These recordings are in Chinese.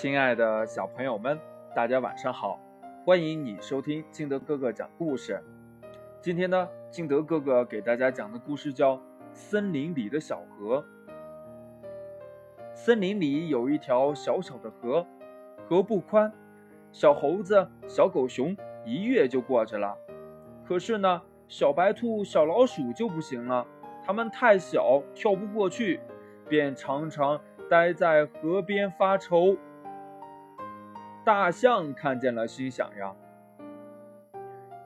亲爱的小朋友们，大家晚上好！欢迎你收听敬德哥哥讲故事。今天呢，敬德哥哥给大家讲的故事叫《森林里的小河》。森林里有一条小小的河，河不宽，小猴子、小狗熊一跃就过去了。可是呢，小白兔、小老鼠就不行了，它们太小，跳不过去，便常常待在河边发愁。大象看见了，心想呀：“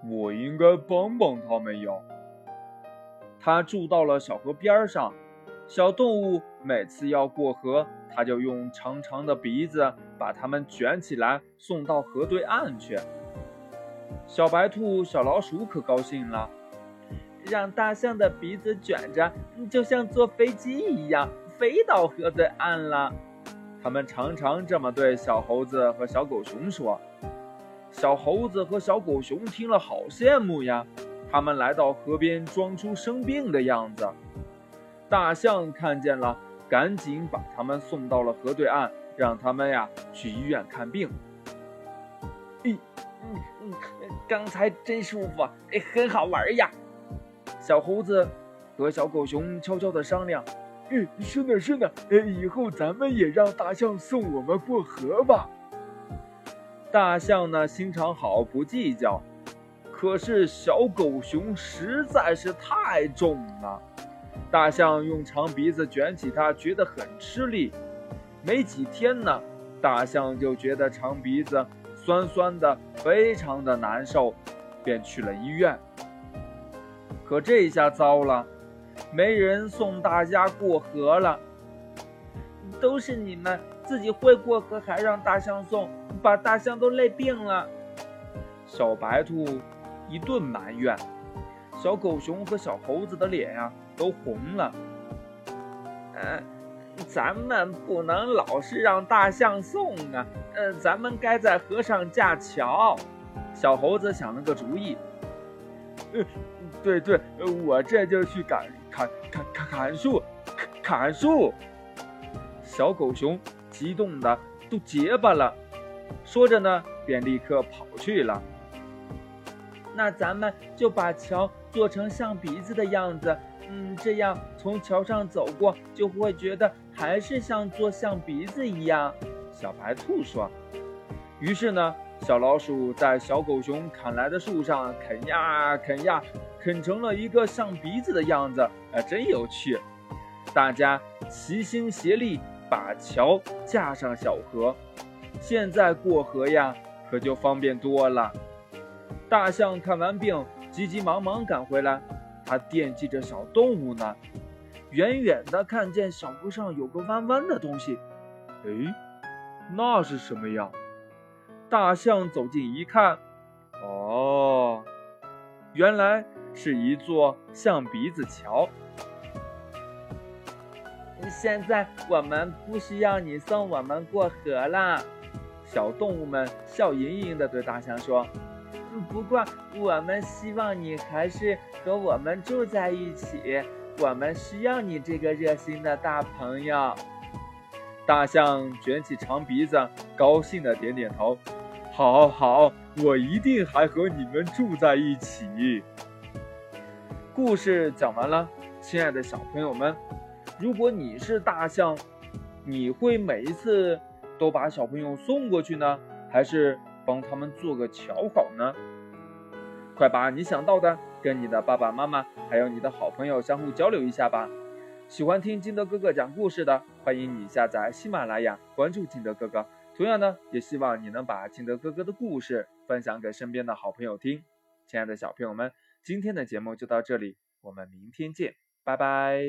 我应该帮帮他们呀。”他住到了小河边上，小动物每次要过河，他就用长长的鼻子把它们卷起来，送到河对岸去。小白兔、小老鼠可高兴了，让大象的鼻子卷着，就像坐飞机一样，飞到河对岸了。他们常常这么对小猴子和小狗熊说。小猴子和小狗熊听了好羡慕呀。他们来到河边，装出生病的样子。大象看见了，赶紧把他们送到了河对岸，让他们呀去医院看病。嗯嗯嗯，刚才真舒服，很好玩呀。小猴子和小狗熊悄悄地商量。嗯，是呢是呢，呃，以后咱们也让大象送我们过河吧。大象呢心肠好，不计较。可是小狗熊实在是太重了，大象用长鼻子卷起它，觉得很吃力。没几天呢，大象就觉得长鼻子酸酸的，非常的难受，便去了医院。可这一下糟了。没人送大家过河了，都是你们自己会过河，还让大象送，把大象都累病了。小白兔一顿埋怨，小狗熊和小猴子的脸呀都红了。嗯，咱们不能老是让大象送啊，嗯，咱们该在河上架桥。小猴子想了个主意，嗯，对对，我这就去赶。砍砍砍砍树，砍树！小狗熊激动的都结巴了，说着呢，便立刻跑去了。那咱们就把桥做成象鼻子的样子，嗯，这样从桥上走过，就会觉得还是像做象鼻子一样。小白兔说。于是呢。小老鼠在小狗熊砍来的树上啃呀啃呀，啃成了一个像鼻子的样子，啊，真有趣！大家齐心协力把桥架上小河，现在过河呀可就方便多了。大象看完病，急急忙忙赶回来，它惦记着小动物呢。远远的看见小河上有个弯弯的东西，哎，那是什么呀？大象走近一看，哦，原来是一座象鼻子桥。现在我们不需要你送我们过河了。小动物们笑盈盈地对大象说：“不过我们希望你还是和我们住在一起，我们需要你这个热心的大朋友。”大象卷起长鼻子，高兴地点点头。好好，我一定还和你们住在一起。故事讲完了，亲爱的小朋友们，如果你是大象，你会每一次都把小朋友送过去呢，还是帮他们做个桥好呢？快把你想到的跟你的爸爸妈妈还有你的好朋友相互交流一下吧。喜欢听金德哥哥讲故事的，欢迎你下载喜马拉雅，关注金德哥哥。同样呢，也希望你能把金德哥哥的故事分享给身边的好朋友听。亲爱的小朋友们，今天的节目就到这里，我们明天见，拜拜。